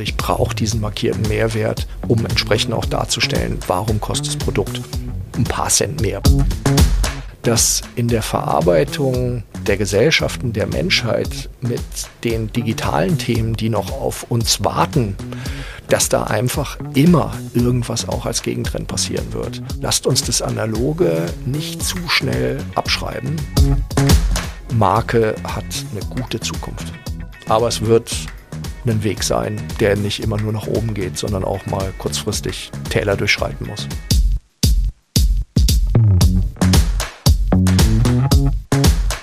Ich brauche diesen markierten Mehrwert, um entsprechend auch darzustellen, warum kostet das Produkt ein paar Cent mehr. Dass in der Verarbeitung der Gesellschaften der Menschheit mit den digitalen Themen, die noch auf uns warten, dass da einfach immer irgendwas auch als Gegentrend passieren wird. Lasst uns das Analoge nicht zu schnell abschreiben. Marke hat eine gute Zukunft. Aber es wird ein Weg sein, der nicht immer nur nach oben geht, sondern auch mal kurzfristig Täler durchschreiten muss.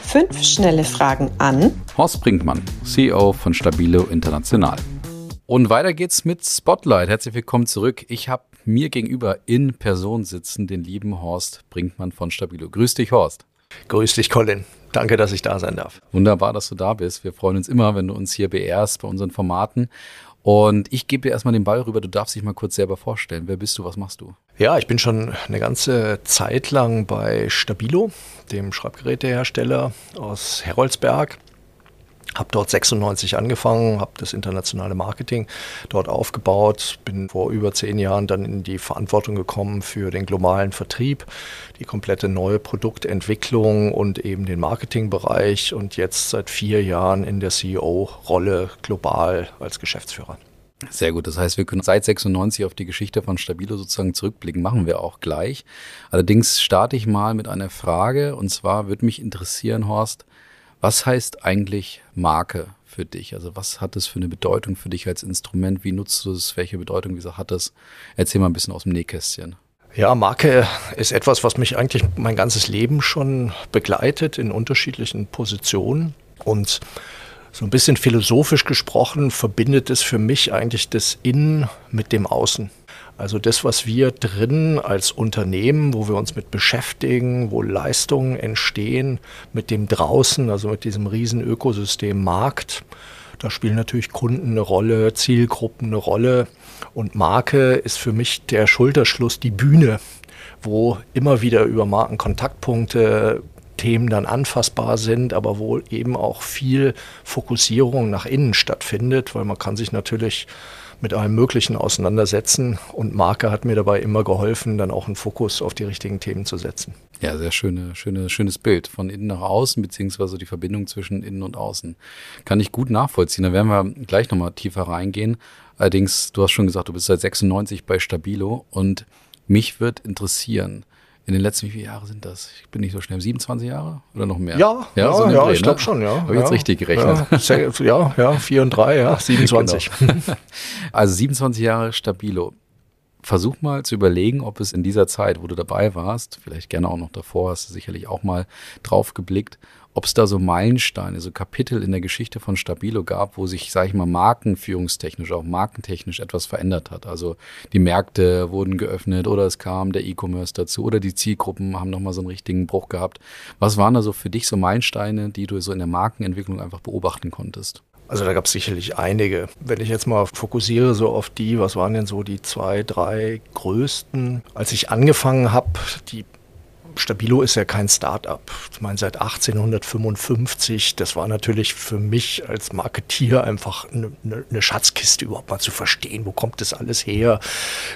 Fünf schnelle Fragen an Horst Brinkmann, CEO von Stabilo International. Und weiter geht's mit Spotlight. Herzlich willkommen zurück. Ich habe mir gegenüber in Person sitzen den lieben Horst Brinkmann von Stabilo. Grüß dich, Horst. Grüß dich, Colin. Danke, dass ich da sein darf. Wunderbar, dass du da bist. Wir freuen uns immer, wenn du uns hier beehrst bei unseren Formaten. Und ich gebe dir erstmal den Ball rüber. Du darfst dich mal kurz selber vorstellen. Wer bist du? Was machst du? Ja, ich bin schon eine ganze Zeit lang bei Stabilo, dem Schreibgerätehersteller aus Heroldsberg. Habe dort 96 angefangen, habe das internationale Marketing dort aufgebaut, bin vor über zehn Jahren dann in die Verantwortung gekommen für den globalen Vertrieb, die komplette neue Produktentwicklung und eben den Marketingbereich und jetzt seit vier Jahren in der CEO-Rolle global als Geschäftsführer. Sehr gut. Das heißt, wir können seit 96 auf die Geschichte von Stabilo sozusagen zurückblicken. Machen wir auch gleich. Allerdings starte ich mal mit einer Frage. Und zwar würde mich interessieren, Horst, was heißt eigentlich Marke für dich? Also was hat es für eine Bedeutung für dich als Instrument? Wie nutzt du es? Welche Bedeutung, wie gesagt, hat es? Erzähl mal ein bisschen aus dem Nähkästchen. Ja, Marke ist etwas, was mich eigentlich mein ganzes Leben schon begleitet in unterschiedlichen Positionen. Und so ein bisschen philosophisch gesprochen verbindet es für mich eigentlich das Innen mit dem Außen. Also das, was wir drin als Unternehmen, wo wir uns mit beschäftigen, wo Leistungen entstehen, mit dem draußen, also mit diesem riesen Ökosystem Markt, da spielen natürlich Kunden eine Rolle, Zielgruppen eine Rolle. Und Marke ist für mich der Schulterschluss, die Bühne, wo immer wieder über Markenkontaktpunkte Themen dann anfassbar sind, aber wo eben auch viel Fokussierung nach innen stattfindet, weil man kann sich natürlich mit allem Möglichen auseinandersetzen. Und Marke hat mir dabei immer geholfen, dann auch einen Fokus auf die richtigen Themen zu setzen. Ja, sehr schöne, schöne, schönes Bild von innen nach außen, beziehungsweise die Verbindung zwischen innen und außen. Kann ich gut nachvollziehen. Da werden wir gleich nochmal tiefer reingehen. Allerdings, du hast schon gesagt, du bist seit 96 bei Stabilo und mich wird interessieren, in den letzten, wie viele Jahre sind das? Ich bin nicht so schnell, 27 Jahre oder noch mehr? Ja, ja, so ja Dreh, ich glaube ne? schon, ja. Habe ich ja, jetzt richtig gerechnet? Ja, ja, ja, 4 und 3, ja, 27. genau. Also 27 Jahre Stabilo. Versuch mal zu überlegen, ob es in dieser Zeit, wo du dabei warst, vielleicht gerne auch noch davor, hast du sicherlich auch mal drauf geblickt, ob es da so Meilensteine, so Kapitel in der Geschichte von Stabilo gab, wo sich, sage ich mal, markenführungstechnisch, auch markentechnisch etwas verändert hat. Also die Märkte wurden geöffnet oder es kam der E-Commerce dazu oder die Zielgruppen haben nochmal so einen richtigen Bruch gehabt. Was waren da so für dich so Meilensteine, die du so in der Markenentwicklung einfach beobachten konntest? Also da gab es sicherlich einige. Wenn ich jetzt mal fokussiere so auf die, was waren denn so die zwei, drei größten? Als ich angefangen habe, die Stabilo ist ja kein Start-up. Ich meine, seit 1855, das war natürlich für mich als Marketier einfach eine, eine, Schatzkiste, überhaupt mal zu verstehen, wo kommt das alles her.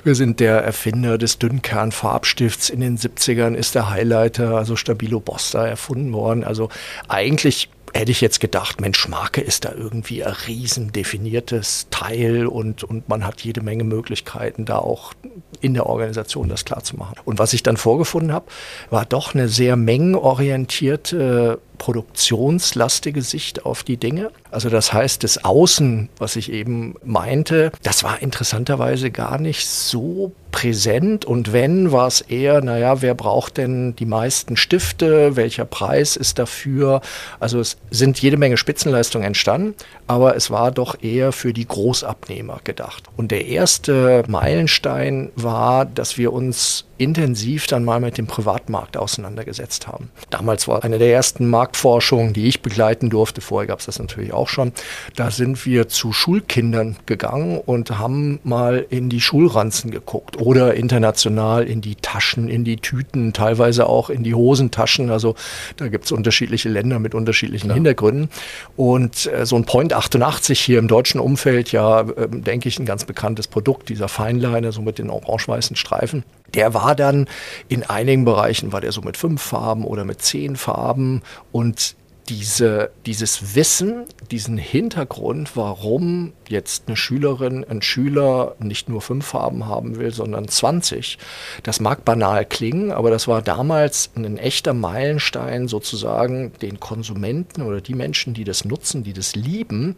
Wir sind der Erfinder des Dünnkernfarbstifts. In den 70ern ist der Highlighter, also Stabilo Bosta, erfunden worden. Also eigentlich hätte ich jetzt gedacht, Mensch, Marke ist da irgendwie ein riesen definiertes Teil und, und man hat jede Menge Möglichkeiten, da auch in der Organisation das klar zu machen. Und was ich dann vorgefunden habe, war doch eine sehr mengenorientierte produktionslastige Sicht auf die Dinge. Also das heißt, das Außen, was ich eben meinte, das war interessanterweise gar nicht so präsent und wenn, war es eher, naja, wer braucht denn die meisten Stifte, welcher Preis ist dafür? Also es sind jede Menge Spitzenleistungen entstanden, aber es war doch eher für die Großabnehmer gedacht. Und der erste Meilenstein war, dass wir uns intensiv dann mal mit dem Privatmarkt auseinandergesetzt haben. Damals war eine der ersten Marktforschungen, die ich begleiten durfte. Vorher gab es das natürlich auch schon. Da sind wir zu Schulkindern gegangen und haben mal in die Schulranzen geguckt oder international in die Taschen, in die Tüten, teilweise auch in die Hosentaschen. Also da gibt es unterschiedliche Länder mit unterschiedlichen ja. Hintergründen. Und äh, so ein Point 88 hier im deutschen Umfeld, ja, äh, denke ich, ein ganz bekanntes Produkt, dieser Feinliner, so mit den orange-weißen Streifen. Der war dann in einigen Bereichen, war der so mit fünf Farben oder mit zehn Farben und diese, dieses Wissen, diesen Hintergrund, warum jetzt eine Schülerin, ein Schüler nicht nur fünf Farben haben will, sondern 20, das mag banal klingen, aber das war damals ein echter Meilenstein, sozusagen den Konsumenten oder die Menschen, die das nutzen, die das lieben,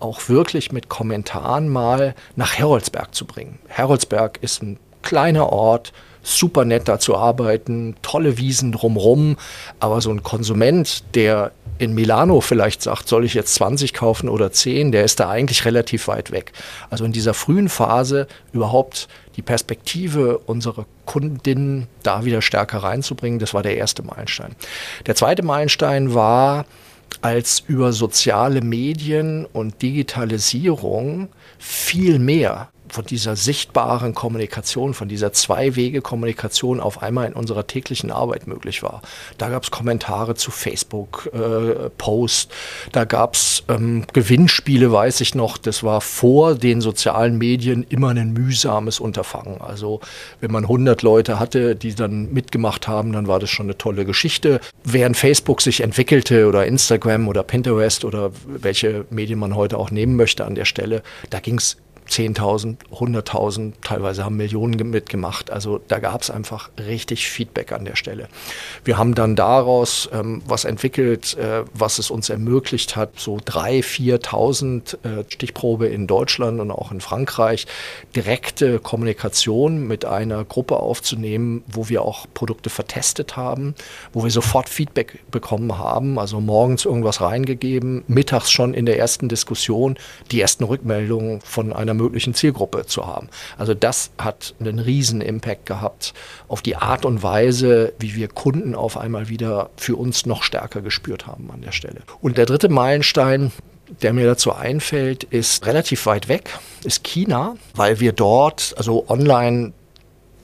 auch wirklich mit Kommentaren mal nach Heroldsberg zu bringen. Heroldsberg ist ein kleiner Ort, super nett da zu arbeiten, tolle Wiesen drumrum, aber so ein Konsument, der in Milano vielleicht sagt, soll ich jetzt 20 kaufen oder 10, der ist da eigentlich relativ weit weg. Also in dieser frühen Phase überhaupt die Perspektive unserer Kundinnen da wieder stärker reinzubringen, das war der erste Meilenstein. Der zweite Meilenstein war, als über soziale Medien und Digitalisierung viel mehr von dieser sichtbaren Kommunikation, von dieser Zwei-Wege-Kommunikation auf einmal in unserer täglichen Arbeit möglich war. Da gab es Kommentare zu Facebook-Posts, äh, da gab es ähm, Gewinnspiele, weiß ich noch. Das war vor den sozialen Medien immer ein mühsames Unterfangen. Also wenn man 100 Leute hatte, die dann mitgemacht haben, dann war das schon eine tolle Geschichte. Während Facebook sich entwickelte oder Instagram oder Pinterest oder welche Medien man heute auch nehmen möchte an der Stelle, da ging es 10.000, 100.000, teilweise haben Millionen mitgemacht. Also da gab es einfach richtig Feedback an der Stelle. Wir haben dann daraus ähm, was entwickelt, äh, was es uns ermöglicht hat, so 3.000, 4.000 äh, Stichprobe in Deutschland und auch in Frankreich, direkte Kommunikation mit einer Gruppe aufzunehmen, wo wir auch Produkte vertestet haben, wo wir sofort Feedback bekommen haben, also morgens irgendwas reingegeben, mittags schon in der ersten Diskussion die ersten Rückmeldungen von einer möglichen Zielgruppe zu haben. Also das hat einen riesen Impact gehabt auf die Art und Weise, wie wir Kunden auf einmal wieder für uns noch stärker gespürt haben an der Stelle. Und der dritte Meilenstein, der mir dazu einfällt, ist relativ weit weg, ist China, weil wir dort, also online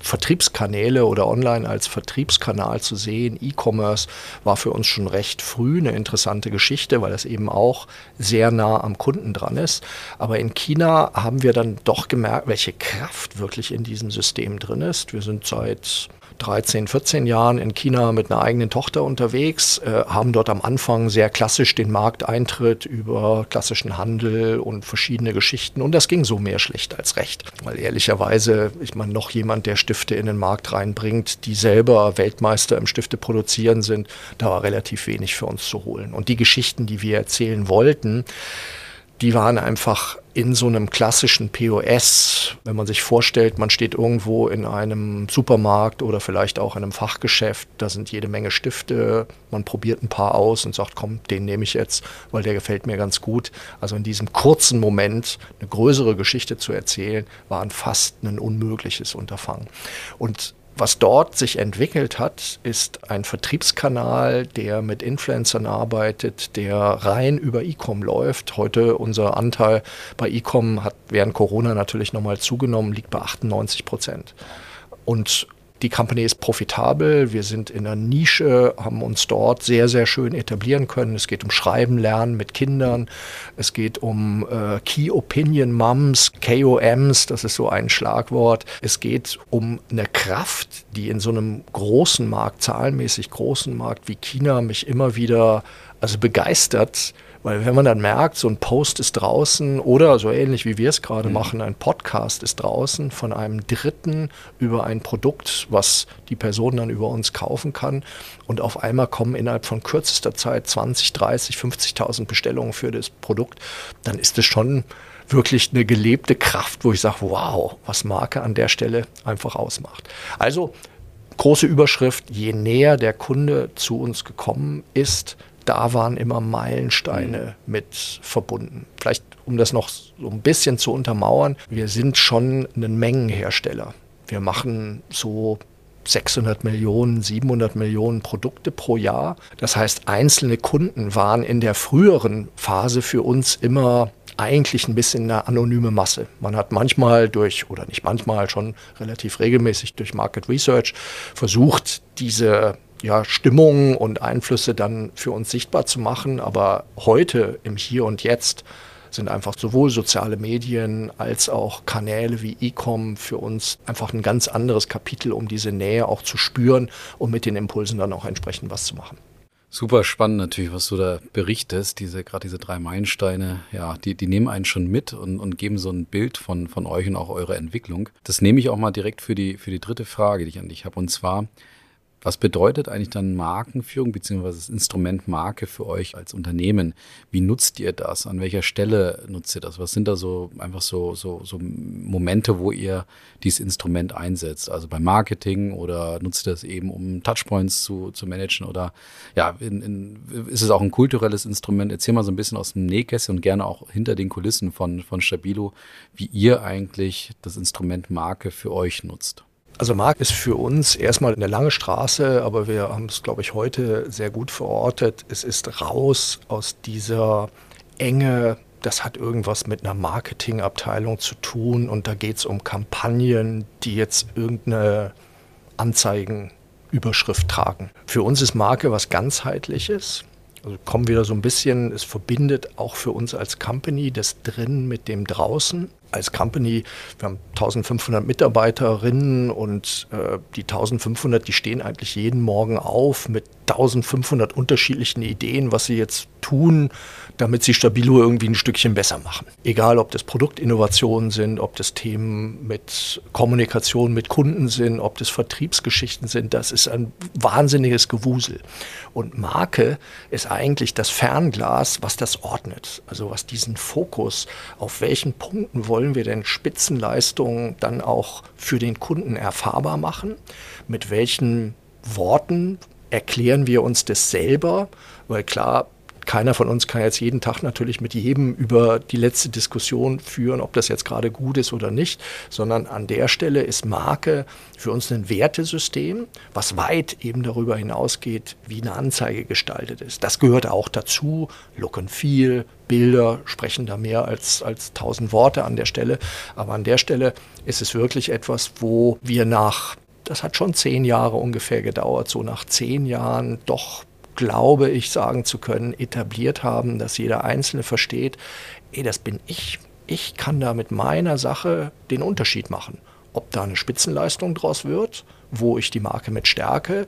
Vertriebskanäle oder online als Vertriebskanal zu sehen. E-Commerce war für uns schon recht früh eine interessante Geschichte, weil es eben auch sehr nah am Kunden dran ist. Aber in China haben wir dann doch gemerkt, welche Kraft wirklich in diesem System drin ist. Wir sind seit 13, 14 Jahren in China mit einer eigenen Tochter unterwegs, äh, haben dort am Anfang sehr klassisch den Markteintritt über klassischen Handel und verschiedene Geschichten. Und das ging so mehr schlecht als recht. Weil ehrlicherweise, ich meine, noch jemand, der Stifte in den Markt reinbringt, die selber Weltmeister im Stifte produzieren sind, da war relativ wenig für uns zu holen. Und die Geschichten, die wir erzählen wollten, die waren einfach in so einem klassischen POS, wenn man sich vorstellt, man steht irgendwo in einem Supermarkt oder vielleicht auch in einem Fachgeschäft, da sind jede Menge Stifte, man probiert ein paar aus und sagt, komm, den nehme ich jetzt, weil der gefällt mir ganz gut. Also in diesem kurzen Moment eine größere Geschichte zu erzählen, war fast ein unmögliches Unterfangen. Und was dort sich entwickelt hat, ist ein Vertriebskanal, der mit Influencern arbeitet, der rein über E-Com läuft. Heute unser Anteil bei E-Com hat während Corona natürlich nochmal zugenommen, liegt bei 98 Prozent. Und die Company ist profitabel. Wir sind in einer Nische, haben uns dort sehr, sehr schön etablieren können. Es geht um Schreiben, Lernen mit Kindern. Es geht um äh, Key Opinion Moms, KOMs, das ist so ein Schlagwort. Es geht um eine Kraft, die in so einem großen Markt, zahlenmäßig großen Markt wie China mich immer wieder also begeistert, weil wenn man dann merkt, so ein Post ist draußen oder so ähnlich wie wir es gerade mhm. machen, ein Podcast ist draußen von einem Dritten über ein Produkt, was die Person dann über uns kaufen kann. Und auf einmal kommen innerhalb von kürzester Zeit 20, 30, 50.000 Bestellungen für das Produkt, dann ist es schon wirklich eine gelebte Kraft, wo ich sage, wow, was Marke an der Stelle einfach ausmacht. Also große Überschrift, je näher der Kunde zu uns gekommen ist, da waren immer Meilensteine mhm. mit verbunden. Vielleicht, um das noch so ein bisschen zu untermauern, wir sind schon ein Mengenhersteller. Wir machen so 600 Millionen, 700 Millionen Produkte pro Jahr. Das heißt, einzelne Kunden waren in der früheren Phase für uns immer eigentlich ein bisschen eine anonyme Masse. Man hat manchmal durch, oder nicht manchmal, schon relativ regelmäßig durch Market Research versucht, diese ja, Stimmungen und Einflüsse dann für uns sichtbar zu machen. Aber heute, im Hier und Jetzt, sind einfach sowohl soziale Medien als auch Kanäle wie E-Com für uns einfach ein ganz anderes Kapitel, um diese Nähe auch zu spüren und mit den Impulsen dann auch entsprechend was zu machen. Super spannend natürlich, was du da berichtest. Diese, gerade diese drei Meilensteine, ja, die, die nehmen einen schon mit und, und geben so ein Bild von, von euch und auch eurer Entwicklung. Das nehme ich auch mal direkt für die, für die dritte Frage, die ich an dich habe. Und zwar, was bedeutet eigentlich dann Markenführung beziehungsweise das Instrument Marke für euch als Unternehmen? Wie nutzt ihr das? An welcher Stelle nutzt ihr das? Was sind da so einfach so, so, so Momente, wo ihr dieses Instrument einsetzt? Also beim Marketing oder nutzt ihr das eben, um Touchpoints zu, zu managen? Oder ja, in, in, ist es auch ein kulturelles Instrument? Erzähl mal so ein bisschen aus dem Nähkästchen und gerne auch hinter den Kulissen von, von Stabilo, wie ihr eigentlich das Instrument Marke für euch nutzt. Also Markt ist für uns erstmal eine lange Straße, aber wir haben es, glaube ich, heute sehr gut verortet. Es ist raus aus dieser Enge, das hat irgendwas mit einer Marketingabteilung zu tun und da geht es um Kampagnen, die jetzt irgendeine Anzeigenüberschrift tragen. Für uns ist Marke was ganzheitliches. Also kommen wieder so ein bisschen, es verbindet auch für uns als Company das drin mit dem draußen als Company, wir haben 1500 Mitarbeiterinnen und äh, die 1500, die stehen eigentlich jeden Morgen auf mit 1500 unterschiedlichen Ideen, was sie jetzt tun, damit sie Stabilo irgendwie ein Stückchen besser machen. Egal, ob das Produktinnovationen sind, ob das Themen mit Kommunikation mit Kunden sind, ob das Vertriebsgeschichten sind, das ist ein wahnsinniges Gewusel. Und Marke ist eigentlich das Fernglas, was das ordnet. Also was diesen Fokus, auf welchen Punkten wollen wir denn Spitzenleistungen dann auch für den Kunden erfahrbar machen, mit welchen Worten erklären wir uns das selber, weil klar, keiner von uns kann jetzt jeden Tag natürlich mit jedem über die letzte Diskussion führen, ob das jetzt gerade gut ist oder nicht, sondern an der Stelle ist Marke für uns ein Wertesystem, was weit eben darüber hinausgeht, wie eine Anzeige gestaltet ist. Das gehört auch dazu. Look and Feel, Bilder sprechen da mehr als, als tausend Worte an der Stelle. Aber an der Stelle ist es wirklich etwas, wo wir nach das hat schon zehn Jahre ungefähr gedauert, so nach zehn Jahren doch glaube ich sagen zu können, etabliert haben, dass jeder Einzelne versteht, ey, das bin ich. Ich kann da mit meiner Sache den Unterschied machen. Ob da eine Spitzenleistung draus wird, wo ich die Marke mit stärke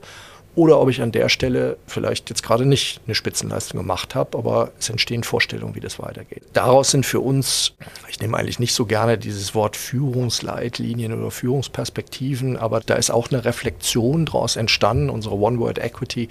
oder ob ich an der Stelle vielleicht jetzt gerade nicht eine Spitzenleistung gemacht habe, aber es entstehen Vorstellungen, wie das weitergeht. Daraus sind für uns, ich nehme eigentlich nicht so gerne dieses Wort Führungsleitlinien oder Führungsperspektiven, aber da ist auch eine Reflexion daraus entstanden. Unsere One Word Equity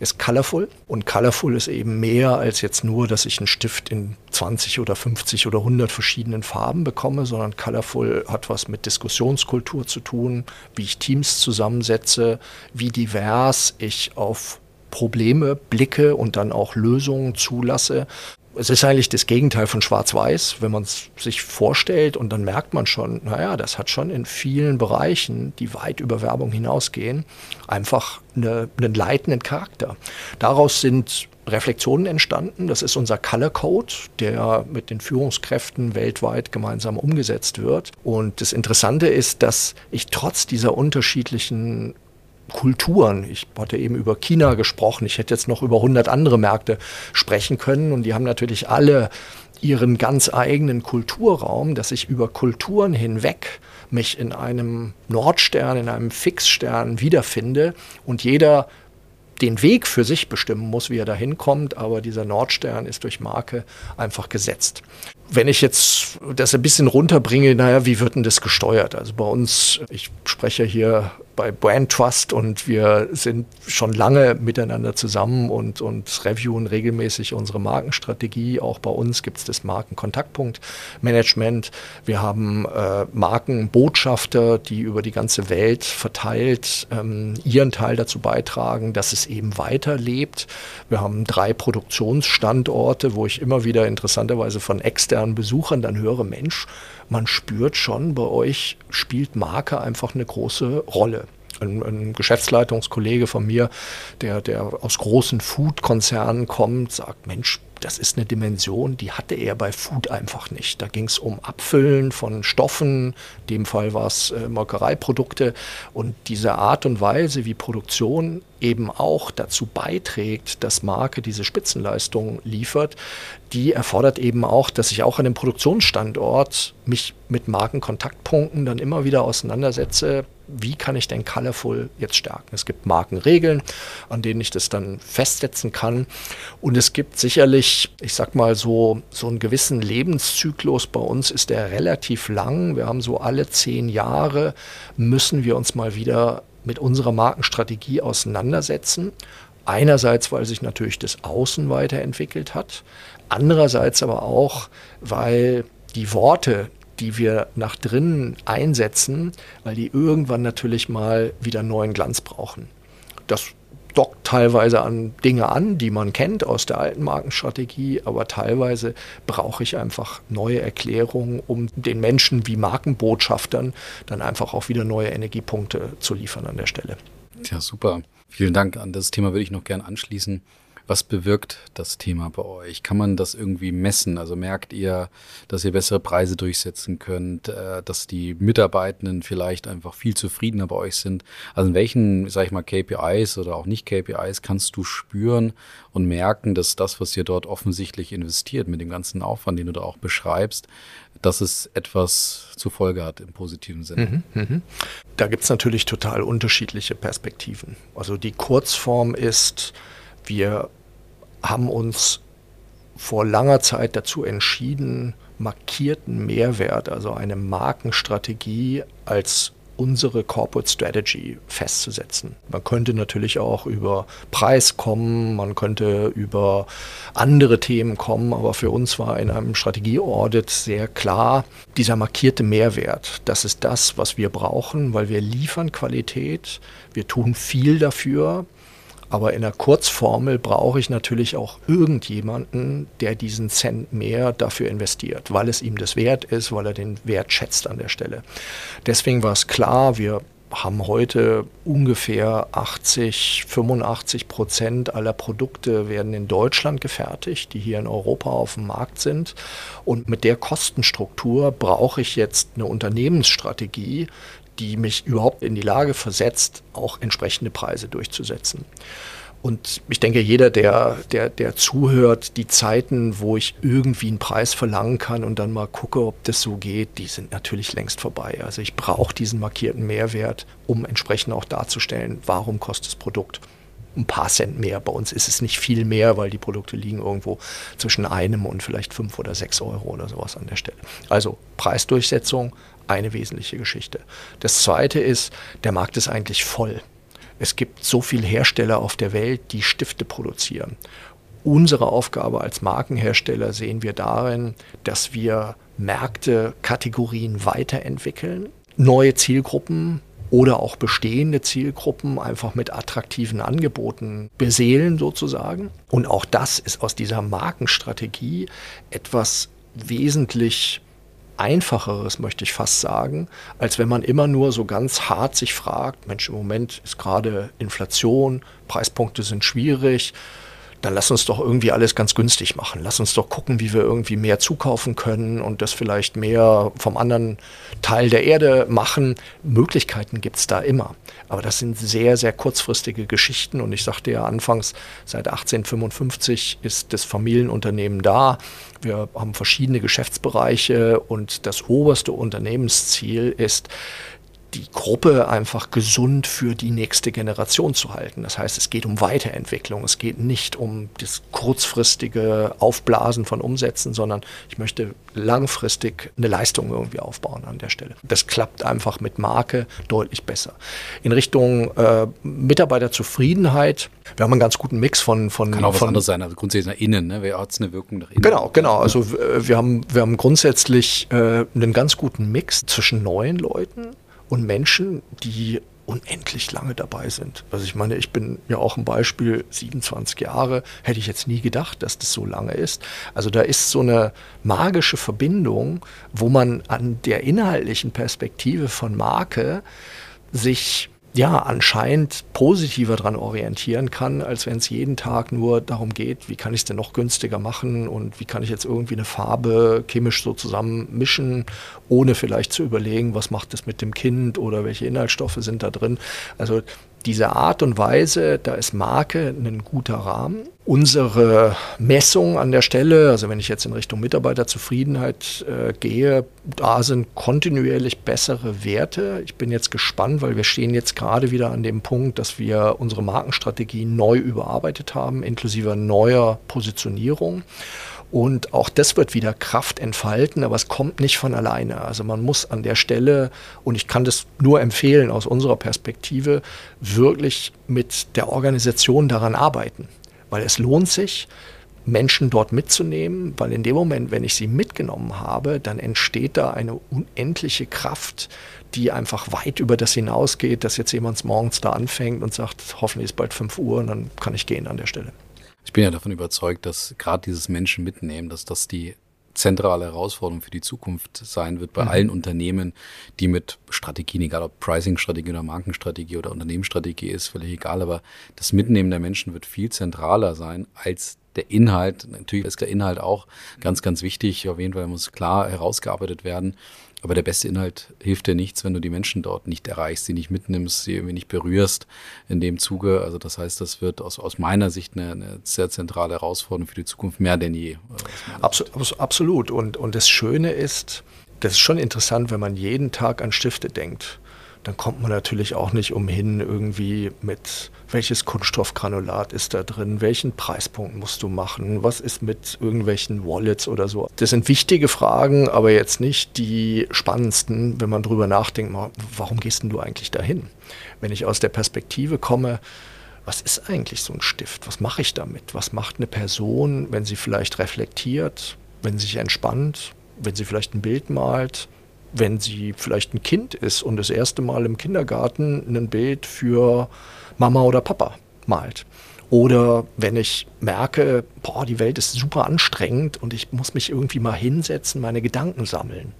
ist colorful und colorful ist eben mehr als jetzt nur, dass ich einen Stift in 20 oder 50 oder 100 verschiedenen Farben bekomme, sondern colorful hat was mit Diskussionskultur zu tun, wie ich Teams zusammensetze, wie divers ich auf Probleme blicke und dann auch Lösungen zulasse. Es ist eigentlich das Gegenteil von Schwarz-Weiß, wenn man es sich vorstellt und dann merkt man schon, naja, das hat schon in vielen Bereichen, die weit über Werbung hinausgehen, einfach eine, einen leitenden Charakter. Daraus sind Reflexionen entstanden. Das ist unser Color Code, der mit den Führungskräften weltweit gemeinsam umgesetzt wird. Und das Interessante ist, dass ich trotz dieser unterschiedlichen Kulturen. Ich hatte eben über China gesprochen. Ich hätte jetzt noch über 100 andere Märkte sprechen können. Und die haben natürlich alle ihren ganz eigenen Kulturraum, dass ich über Kulturen hinweg mich in einem Nordstern, in einem Fixstern wiederfinde und jeder den Weg für sich bestimmen muss, wie er da hinkommt, aber dieser Nordstern ist durch Marke einfach gesetzt. Wenn ich jetzt das ein bisschen runterbringe, naja, wie wird denn das gesteuert? Also bei uns, ich spreche hier bei Brand Trust und wir sind schon lange miteinander zusammen und, und reviewen regelmäßig unsere Markenstrategie. Auch bei uns gibt es das Markenkontaktpunktmanagement. Wir haben äh, Markenbotschafter, die über die ganze Welt verteilt ähm, ihren Teil dazu beitragen, dass es eben weiterlebt. Wir haben drei Produktionsstandorte, wo ich immer wieder interessanterweise von externen Besuchern dann höre, Mensch, man spürt schon, bei euch spielt Marke einfach eine große Rolle. Ein, ein Geschäftsleitungskollege von mir, der, der aus großen Food-Konzernen kommt, sagt, Mensch, das ist eine Dimension, die hatte er bei Food einfach nicht. Da ging es um Abfüllen von Stoffen, in dem Fall war es äh, Molkereiprodukte und diese Art und Weise, wie Produktion eben auch dazu beiträgt, dass Marke diese Spitzenleistung liefert, die erfordert eben auch, dass ich auch an dem Produktionsstandort mich mit Markenkontaktpunkten dann immer wieder auseinandersetze, wie kann ich denn Colorful jetzt stärken? Es gibt Markenregeln, an denen ich das dann festsetzen kann. Und es gibt sicherlich, ich sag mal so, so einen gewissen Lebenszyklus. Bei uns ist der relativ lang. Wir haben so alle zehn Jahre müssen wir uns mal wieder mit unserer Markenstrategie auseinandersetzen. Einerseits, weil sich natürlich das Außen weiterentwickelt hat. Andererseits aber auch, weil die Worte, die wir nach drinnen einsetzen, weil die irgendwann natürlich mal wieder neuen Glanz brauchen. Das dockt teilweise an Dinge an, die man kennt aus der alten Markenstrategie, aber teilweise brauche ich einfach neue Erklärungen, um den Menschen wie Markenbotschaftern dann einfach auch wieder neue Energiepunkte zu liefern an der Stelle. Ja, super. Vielen Dank. An das Thema würde ich noch gern anschließen. Was bewirkt das Thema bei euch? Kann man das irgendwie messen? Also merkt ihr, dass ihr bessere Preise durchsetzen könnt, äh, dass die Mitarbeitenden vielleicht einfach viel zufriedener bei euch sind? Also in welchen, sag ich mal, KPIs oder auch nicht KPIs kannst du spüren und merken, dass das, was ihr dort offensichtlich investiert, mit dem ganzen Aufwand, den du da auch beschreibst, dass es etwas zur Folge hat im positiven Sinne. Mhm, mh. Da gibt es natürlich total unterschiedliche Perspektiven. Also die Kurzform ist, wir haben uns vor langer Zeit dazu entschieden, markierten Mehrwert, also eine Markenstrategie als unsere Corporate Strategy festzusetzen. Man könnte natürlich auch über Preis kommen, man könnte über andere Themen kommen, aber für uns war in einem Strategieaudit sehr klar, dieser markierte Mehrwert, das ist das, was wir brauchen, weil wir liefern Qualität, wir tun viel dafür, aber in der Kurzformel brauche ich natürlich auch irgendjemanden, der diesen Cent mehr dafür investiert, weil es ihm das wert ist, weil er den Wert schätzt an der Stelle. Deswegen war es klar, wir haben heute ungefähr 80, 85 Prozent aller Produkte werden in Deutschland gefertigt, die hier in Europa auf dem Markt sind. Und mit der Kostenstruktur brauche ich jetzt eine Unternehmensstrategie, die mich überhaupt in die Lage versetzt, auch entsprechende Preise durchzusetzen. Und ich denke, jeder, der, der, der zuhört, die Zeiten, wo ich irgendwie einen Preis verlangen kann und dann mal gucke, ob das so geht, die sind natürlich längst vorbei. Also ich brauche diesen markierten Mehrwert, um entsprechend auch darzustellen, warum kostet das Produkt ein paar Cent mehr. Bei uns ist es nicht viel mehr, weil die Produkte liegen irgendwo zwischen einem und vielleicht fünf oder sechs Euro oder sowas an der Stelle. Also Preisdurchsetzung, eine wesentliche Geschichte. Das Zweite ist, der Markt ist eigentlich voll. Es gibt so viele Hersteller auf der Welt, die Stifte produzieren. Unsere Aufgabe als Markenhersteller sehen wir darin, dass wir Märkte, Kategorien weiterentwickeln, neue Zielgruppen oder auch bestehende Zielgruppen einfach mit attraktiven Angeboten beseelen sozusagen. Und auch das ist aus dieser Markenstrategie etwas wesentlich einfacheres, möchte ich fast sagen, als wenn man immer nur so ganz hart sich fragt, Mensch, im Moment ist gerade Inflation, Preispunkte sind schwierig, dann lass uns doch irgendwie alles ganz günstig machen. Lass uns doch gucken, wie wir irgendwie mehr zukaufen können und das vielleicht mehr vom anderen Teil der Erde machen. Möglichkeiten gibt es da immer. Aber das sind sehr, sehr kurzfristige Geschichten. Und ich sagte ja anfangs, seit 1855 ist das Familienunternehmen da. Wir haben verschiedene Geschäftsbereiche und das oberste Unternehmensziel ist, die Gruppe einfach gesund für die nächste Generation zu halten. Das heißt, es geht um Weiterentwicklung, es geht nicht um das kurzfristige Aufblasen von Umsätzen, sondern ich möchte langfristig eine Leistung irgendwie aufbauen an der Stelle. Das klappt einfach mit Marke deutlich besser. In Richtung äh, Mitarbeiterzufriedenheit, wir haben einen ganz guten Mix von... von Kann auch was anderes sein, also grundsätzlich nach innen, ne? Wer hat eine Wirkung nach innen? Genau, genau. Also wir haben, wir haben grundsätzlich äh, einen ganz guten Mix zwischen neuen Leuten, und Menschen, die unendlich lange dabei sind. Also ich meine, ich bin ja auch ein Beispiel, 27 Jahre, hätte ich jetzt nie gedacht, dass das so lange ist. Also da ist so eine magische Verbindung, wo man an der inhaltlichen Perspektive von Marke sich ja, anscheinend positiver daran orientieren kann, als wenn es jeden Tag nur darum geht, wie kann ich es denn noch günstiger machen und wie kann ich jetzt irgendwie eine Farbe chemisch so zusammen mischen, ohne vielleicht zu überlegen, was macht es mit dem Kind oder welche Inhaltsstoffe sind da drin. Also diese Art und Weise, da ist Marke ein guter Rahmen. Unsere Messung an der Stelle, also wenn ich jetzt in Richtung Mitarbeiterzufriedenheit äh, gehe, da sind kontinuierlich bessere Werte. Ich bin jetzt gespannt, weil wir stehen jetzt gerade wieder an dem Punkt, dass wir unsere Markenstrategie neu überarbeitet haben, inklusive neuer Positionierung. Und auch das wird wieder Kraft entfalten, aber es kommt nicht von alleine. Also man muss an der Stelle, und ich kann das nur empfehlen aus unserer Perspektive, wirklich mit der Organisation daran arbeiten. Weil es lohnt sich, Menschen dort mitzunehmen, weil in dem Moment, wenn ich sie mitgenommen habe, dann entsteht da eine unendliche Kraft, die einfach weit über das hinausgeht, dass jetzt jemand morgens da anfängt und sagt, hoffentlich ist bald 5 Uhr und dann kann ich gehen an der Stelle. Ich bin ja davon überzeugt, dass gerade dieses Menschen mitnehmen, dass das die zentrale Herausforderung für die Zukunft sein wird bei mhm. allen Unternehmen, die mit Strategien, egal ob Pricing-Strategie oder Markenstrategie oder Unternehmensstrategie ist, völlig egal, aber das Mitnehmen der Menschen wird viel zentraler sein als der Inhalt. Natürlich ist der Inhalt auch ganz, ganz wichtig. Auf jeden Fall muss klar herausgearbeitet werden. Aber der beste Inhalt hilft dir nichts, wenn du die Menschen dort nicht erreichst, sie nicht mitnimmst, sie irgendwie nicht berührst in dem Zuge. Also das heißt, das wird aus, aus meiner Sicht eine, eine sehr zentrale Herausforderung für die Zukunft, mehr denn je. Absolut. absolut. Und, und das Schöne ist, das ist schon interessant, wenn man jeden Tag an Stifte denkt dann kommt man natürlich auch nicht umhin, irgendwie mit welches Kunststoffgranulat ist da drin, welchen Preispunkt musst du machen, was ist mit irgendwelchen Wallets oder so. Das sind wichtige Fragen, aber jetzt nicht die spannendsten, wenn man drüber nachdenkt, warum gehst denn du eigentlich dahin? Wenn ich aus der Perspektive komme, was ist eigentlich so ein Stift? Was mache ich damit? Was macht eine Person, wenn sie vielleicht reflektiert, wenn sie sich entspannt, wenn sie vielleicht ein Bild malt? Wenn sie vielleicht ein Kind ist und das erste Mal im Kindergarten ein Bild für Mama oder Papa malt. Oder wenn ich merke, boah, die Welt ist super anstrengend und ich muss mich irgendwie mal hinsetzen, meine Gedanken sammeln.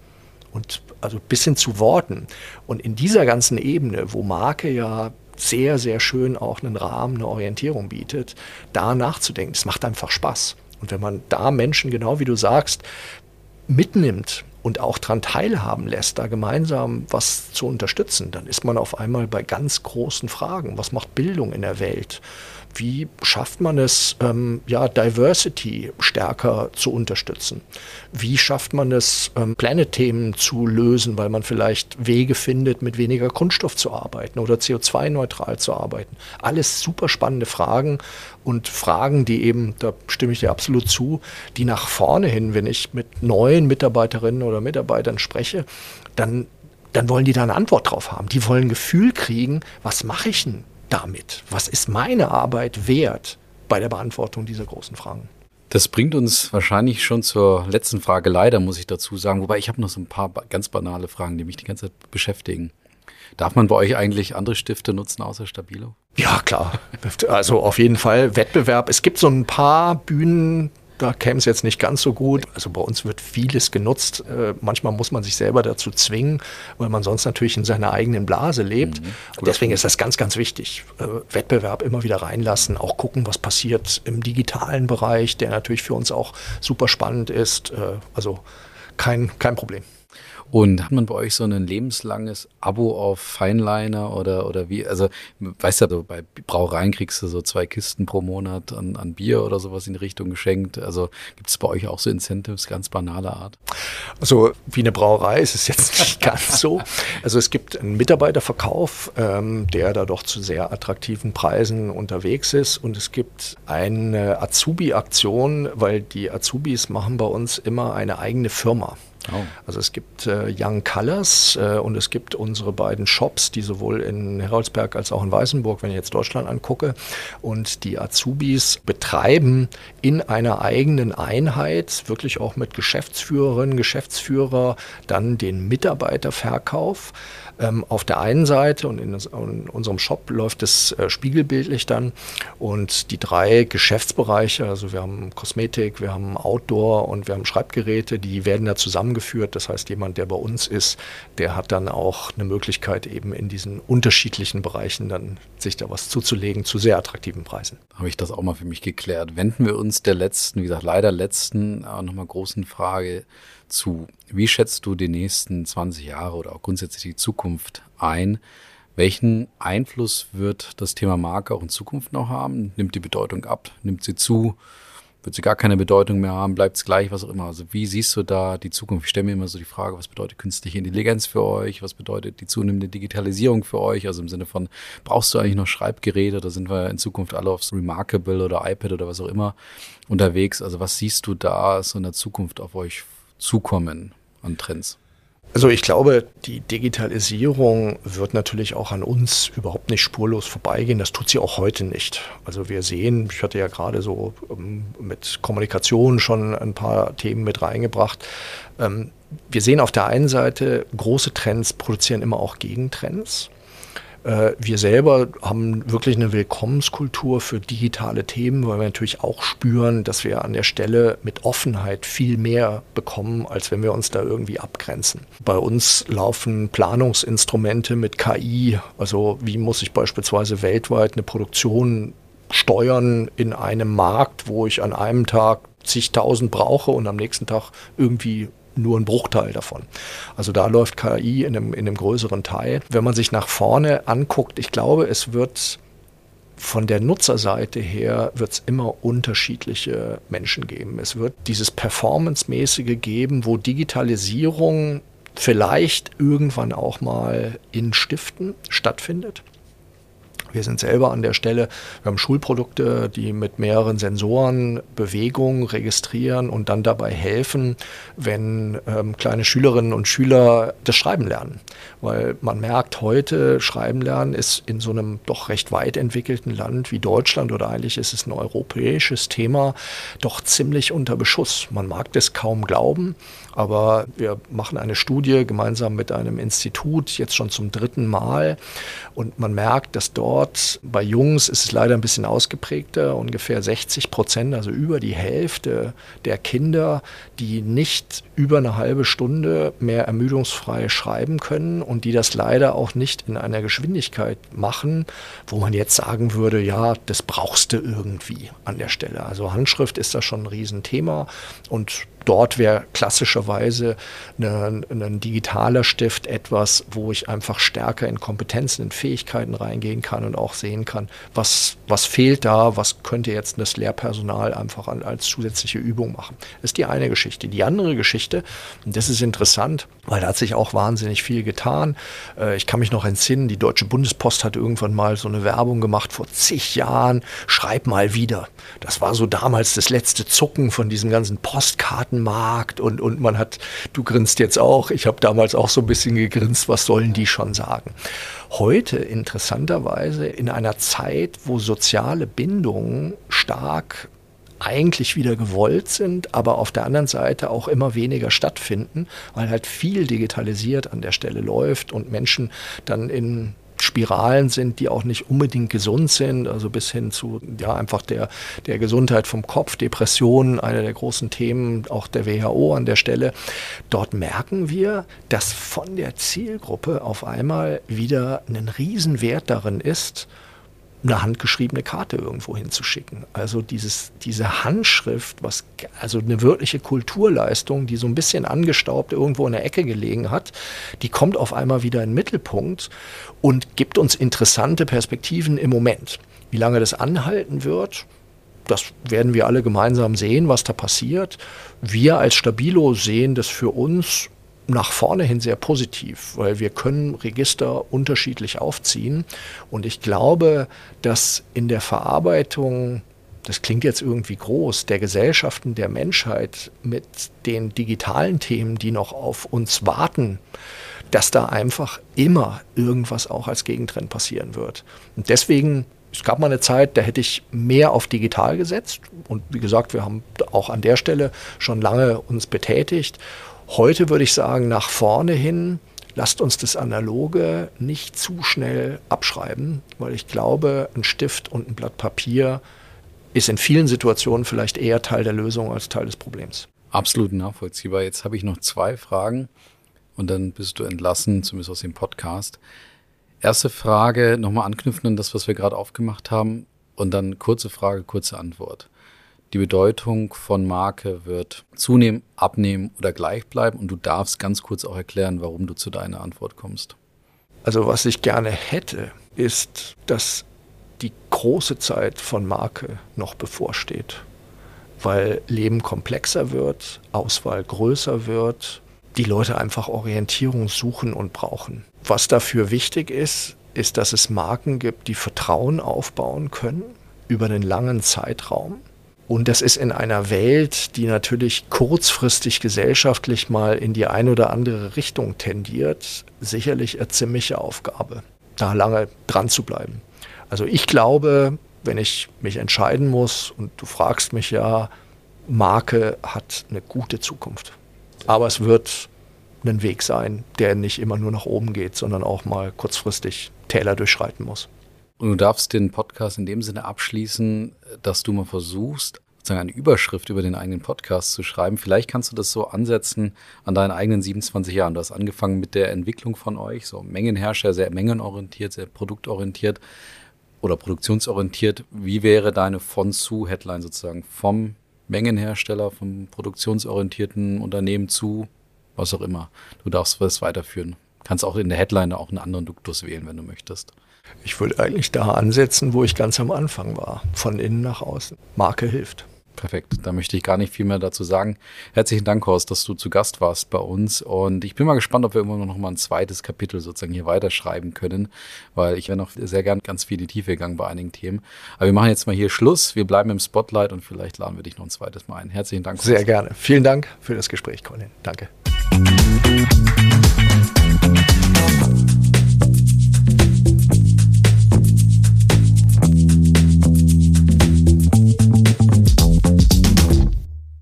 Und also bis hin zu Worten. Und in dieser ganzen Ebene, wo Marke ja sehr, sehr schön auch einen Rahmen, eine Orientierung bietet, da nachzudenken, das macht einfach Spaß. Und wenn man da Menschen, genau wie du sagst, mitnimmt und auch daran teilhaben lässt, da gemeinsam was zu unterstützen, dann ist man auf einmal bei ganz großen Fragen. Was macht Bildung in der Welt? Wie schafft man es, ähm, ja, Diversity stärker zu unterstützen? Wie schafft man es, ähm, Planet-Themen zu lösen, weil man vielleicht Wege findet, mit weniger Kunststoff zu arbeiten oder CO2-neutral zu arbeiten? Alles super spannende Fragen und Fragen, die eben, da stimme ich dir absolut zu, die nach vorne hin, wenn ich mit neuen Mitarbeiterinnen oder Mitarbeitern spreche, dann dann wollen die da eine Antwort drauf haben. Die wollen ein Gefühl kriegen, was mache ich denn damit? Was ist meine Arbeit wert bei der Beantwortung dieser großen Fragen? Das bringt uns wahrscheinlich schon zur letzten Frage, leider muss ich dazu sagen, wobei ich habe noch so ein paar ganz banale Fragen, die mich die ganze Zeit beschäftigen. Darf man bei euch eigentlich andere Stifte nutzen außer Stabilo? Ja, klar. Also auf jeden Fall Wettbewerb. Es gibt so ein paar Bühnen, da käme es jetzt nicht ganz so gut. Also bei uns wird vieles genutzt. Äh, manchmal muss man sich selber dazu zwingen, weil man sonst natürlich in seiner eigenen Blase lebt. Mhm. Deswegen ist das ganz, ganz wichtig. Äh, Wettbewerb immer wieder reinlassen, auch gucken, was passiert im digitalen Bereich, der natürlich für uns auch super spannend ist. Äh, also kein, kein Problem. Und hat man bei euch so ein lebenslanges Abo auf Feinliner oder, oder wie? Also, weißt du, bei Brauereien kriegst du so zwei Kisten pro Monat an, an Bier oder sowas in die Richtung geschenkt. Also gibt es bei euch auch so Incentives ganz banaler Art? Also wie eine Brauerei ist es jetzt nicht ganz so. Also es gibt einen Mitarbeiterverkauf, ähm, der da doch zu sehr attraktiven Preisen unterwegs ist. Und es gibt eine Azubi-Aktion, weil die Azubis machen bei uns immer eine eigene Firma. Oh. Also es gibt äh, Young Colors äh, und es gibt unsere beiden Shops, die sowohl in Heroldsberg als auch in Weißenburg, wenn ich jetzt Deutschland angucke. Und die Azubis betreiben in einer eigenen Einheit, wirklich auch mit Geschäftsführerinnen, Geschäftsführer, dann den Mitarbeiterverkauf. Ähm, auf der einen Seite und in, in unserem Shop läuft es äh, spiegelbildlich dann und die drei Geschäftsbereiche, also wir haben Kosmetik, wir haben Outdoor und wir haben Schreibgeräte, die werden da zusammen zusammengeführt. Das heißt, jemand, der bei uns ist, der hat dann auch eine Möglichkeit, eben in diesen unterschiedlichen Bereichen dann sich da was zuzulegen zu sehr attraktiven Preisen. Habe ich das auch mal für mich geklärt. Wenden wir uns der letzten, wie gesagt, leider letzten, aber nochmal großen Frage zu. Wie schätzt du die nächsten 20 Jahre oder auch grundsätzlich die Zukunft ein? Welchen Einfluss wird das Thema Marke auch in Zukunft noch haben? Nimmt die Bedeutung ab? Nimmt sie zu? Wird sie gar keine Bedeutung mehr haben? Bleibt es gleich? Was auch immer. Also wie siehst du da die Zukunft? Ich stelle mir immer so die Frage, was bedeutet künstliche Intelligenz für euch? Was bedeutet die zunehmende Digitalisierung für euch? Also im Sinne von, brauchst du eigentlich noch Schreibgeräte? Da sind wir in Zukunft alle aufs Remarkable oder iPad oder was auch immer unterwegs. Also was siehst du da so in der Zukunft auf euch zukommen an Trends? Also ich glaube, die Digitalisierung wird natürlich auch an uns überhaupt nicht spurlos vorbeigehen. Das tut sie auch heute nicht. Also wir sehen, ich hatte ja gerade so ähm, mit Kommunikation schon ein paar Themen mit reingebracht. Ähm, wir sehen auf der einen Seite, große Trends produzieren immer auch Gegentrends. Äh, wir selber haben wirklich eine Willkommenskultur für digitale Themen, weil wir natürlich auch spüren, dass wir an der Stelle mit Offenheit viel mehr bekommen, als wenn wir uns da irgendwie abgrenzen. Bei uns laufen Planungsinstrumente mit KI, also wie muss ich beispielsweise weltweit eine Produktion steuern in einem Markt, wo ich an einem Tag zigtausend brauche und am nächsten Tag irgendwie nur ein Bruchteil davon. Also da läuft KI in einem, in einem größeren Teil. Wenn man sich nach vorne anguckt, ich glaube, es wird von der Nutzerseite her wird es immer unterschiedliche Menschen geben. Es wird dieses Performance-mäßige geben, wo Digitalisierung vielleicht irgendwann auch mal in Stiften stattfindet. Wir sind selber an der Stelle, wir haben Schulprodukte, die mit mehreren Sensoren Bewegung registrieren und dann dabei helfen, wenn ähm, kleine Schülerinnen und Schüler das Schreiben lernen. Weil man merkt heute, Schreiben lernen ist in so einem doch recht weit entwickelten Land wie Deutschland oder eigentlich ist es ein europäisches Thema, doch ziemlich unter Beschuss. Man mag das kaum glauben, aber wir machen eine Studie gemeinsam mit einem Institut jetzt schon zum dritten Mal. Und man merkt, dass dort bei Jungs ist es leider ein bisschen ausgeprägter, ungefähr 60 Prozent, also über die Hälfte der Kinder, die nicht über eine halbe Stunde mehr ermüdungsfrei schreiben können und die das leider auch nicht in einer Geschwindigkeit machen, wo man jetzt sagen würde, ja, das brauchst du irgendwie an der Stelle. Also Handschrift ist da schon ein Riesenthema. Und dort wäre klassischerweise eine, ein digitaler Stift etwas, wo ich einfach stärker in Kompetenzen, in Fähigkeiten reingehen kann und auch sehen kann, was, was fehlt da, was könnte jetzt das Lehrpersonal einfach als zusätzliche Übung machen. Das ist die eine Geschichte. Die andere Geschichte, und das ist interessant, weil da hat sich auch wahnsinnig viel getan. Äh, ich kann mich noch entsinnen, die Deutsche Bundespost hat irgendwann mal so eine Werbung gemacht vor zig Jahren, schreib mal wieder. Das war so damals das letzte Zucken von diesen ganzen Postkarten Markt und, und man hat, du grinst jetzt auch, ich habe damals auch so ein bisschen gegrinst, was sollen die schon sagen? Heute interessanterweise in einer Zeit, wo soziale Bindungen stark eigentlich wieder gewollt sind, aber auf der anderen Seite auch immer weniger stattfinden, weil halt viel digitalisiert an der Stelle läuft und Menschen dann in Spiralen sind, die auch nicht unbedingt gesund sind, also bis hin zu ja einfach der, der Gesundheit vom Kopf, Depressionen, einer der großen Themen auch der WHO an der Stelle. Dort merken wir, dass von der Zielgruppe auf einmal wieder ein Riesenwert darin ist, eine handgeschriebene Karte irgendwo hinzuschicken. Also dieses, diese Handschrift, was, also eine wirkliche Kulturleistung, die so ein bisschen angestaubt irgendwo in der Ecke gelegen hat, die kommt auf einmal wieder in den Mittelpunkt und gibt uns interessante Perspektiven im Moment. Wie lange das anhalten wird, das werden wir alle gemeinsam sehen, was da passiert. Wir als Stabilo sehen das für uns nach vorne hin sehr positiv, weil wir können Register unterschiedlich aufziehen. Und ich glaube, dass in der Verarbeitung, das klingt jetzt irgendwie groß, der Gesellschaften der Menschheit mit den digitalen Themen, die noch auf uns warten, dass da einfach immer irgendwas auch als Gegentrend passieren wird. Und deswegen es gab mal eine Zeit, da hätte ich mehr auf digital gesetzt. Und wie gesagt, wir haben auch an der Stelle schon lange uns betätigt. Heute würde ich sagen, nach vorne hin, lasst uns das Analoge nicht zu schnell abschreiben, weil ich glaube, ein Stift und ein Blatt Papier ist in vielen Situationen vielleicht eher Teil der Lösung als Teil des Problems. Absolut nachvollziehbar. Jetzt habe ich noch zwei Fragen und dann bist du entlassen, zumindest aus dem Podcast. Erste Frage, nochmal anknüpfen an das, was wir gerade aufgemacht haben und dann kurze Frage, kurze Antwort. Die Bedeutung von Marke wird zunehmen, abnehmen oder gleich bleiben und du darfst ganz kurz auch erklären, warum du zu deiner Antwort kommst. Also was ich gerne hätte, ist, dass die große Zeit von Marke noch bevorsteht, weil Leben komplexer wird, Auswahl größer wird, die Leute einfach Orientierung suchen und brauchen. Was dafür wichtig ist, ist, dass es Marken gibt, die Vertrauen aufbauen können über einen langen Zeitraum. Und das ist in einer Welt, die natürlich kurzfristig gesellschaftlich mal in die eine oder andere Richtung tendiert, sicherlich eine ziemliche Aufgabe, da lange dran zu bleiben. Also ich glaube, wenn ich mich entscheiden muss, und du fragst mich ja, Marke hat eine gute Zukunft. Aber es wird ein Weg sein, der nicht immer nur nach oben geht, sondern auch mal kurzfristig Täler durchschreiten muss. Und du darfst den Podcast in dem Sinne abschließen, dass du mal versuchst, sozusagen eine Überschrift über den eigenen Podcast zu schreiben. Vielleicht kannst du das so ansetzen an deinen eigenen 27 Jahren. Du hast angefangen mit der Entwicklung von euch, so Mengenherrscher, sehr mengenorientiert, sehr produktorientiert oder produktionsorientiert. Wie wäre deine von zu Headline sozusagen vom Mengenhersteller, vom produktionsorientierten Unternehmen zu was auch immer. Du darfst es weiterführen. Kannst auch in der Headline auch einen anderen Duktus wählen, wenn du möchtest. Ich würde eigentlich da ansetzen, wo ich ganz am Anfang war. Von innen nach außen. Marke hilft. Perfekt, da möchte ich gar nicht viel mehr dazu sagen. Herzlichen Dank, Horst, dass du zu Gast warst bei uns. Und ich bin mal gespannt, ob wir irgendwann noch mal ein zweites Kapitel sozusagen hier weiterschreiben können, weil ich wäre noch sehr gern ganz viel in die Tiefe gegangen bei einigen Themen. Aber wir machen jetzt mal hier Schluss. Wir bleiben im Spotlight und vielleicht laden wir dich noch ein zweites Mal ein. Herzlichen Dank. Sehr gerne. Vielen Dank für das Gespräch, Colin. Danke.